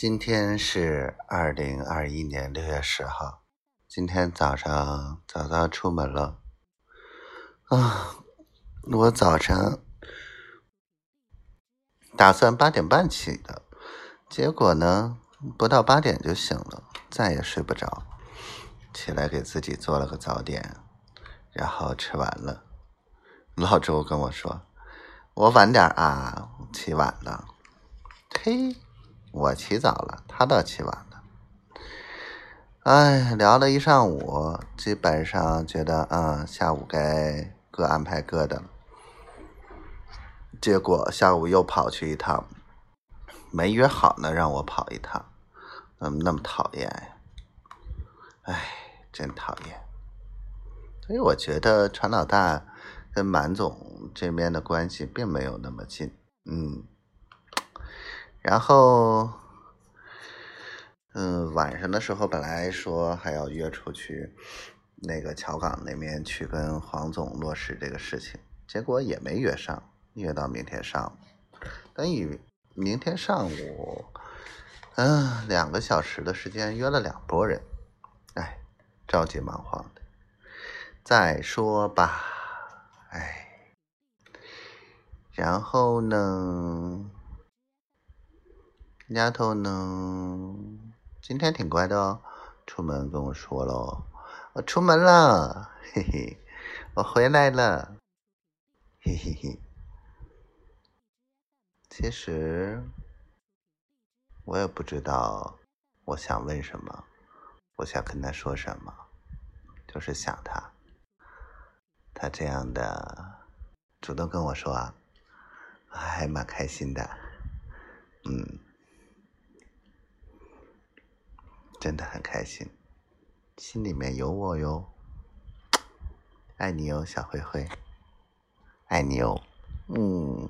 今天是二零二一年六月十号，今天早上早早出门了。啊，我早晨打算八点半起的，结果呢，不到八点就醒了，再也睡不着。起来给自己做了个早点，然后吃完了。老周跟我说：“我晚点啊，起晚了。”嘿，我起早了，他倒起晚了。哎，聊了一上午，基本上觉得，嗯，下午该各安排各的了。结果下午又跑去一趟，没约好呢，让我跑一趟，怎么那么讨厌呀？哎，真讨厌。所以我觉得船老大跟满总这边的关系并没有那么近，嗯。然后，嗯，晚上的时候本来说还要约出去那个桥港那边去跟黄总落实这个事情，结果也没约上，约到明天上午。等于明天上午，嗯，两个小时的时间约了两拨人，哎，着急忙慌的。再说吧，哎，然后呢？丫头呢？今天挺乖的哦，出门跟我说了，我出门了，嘿嘿，我回来了，嘿嘿嘿。其实我也不知道我想问什么，我想跟他说什么，就是想他，他这样的主动跟我说啊，还蛮开心的，嗯。真的很开心，心里面有我哟，爱你哟，小灰灰，爱你哟，嗯。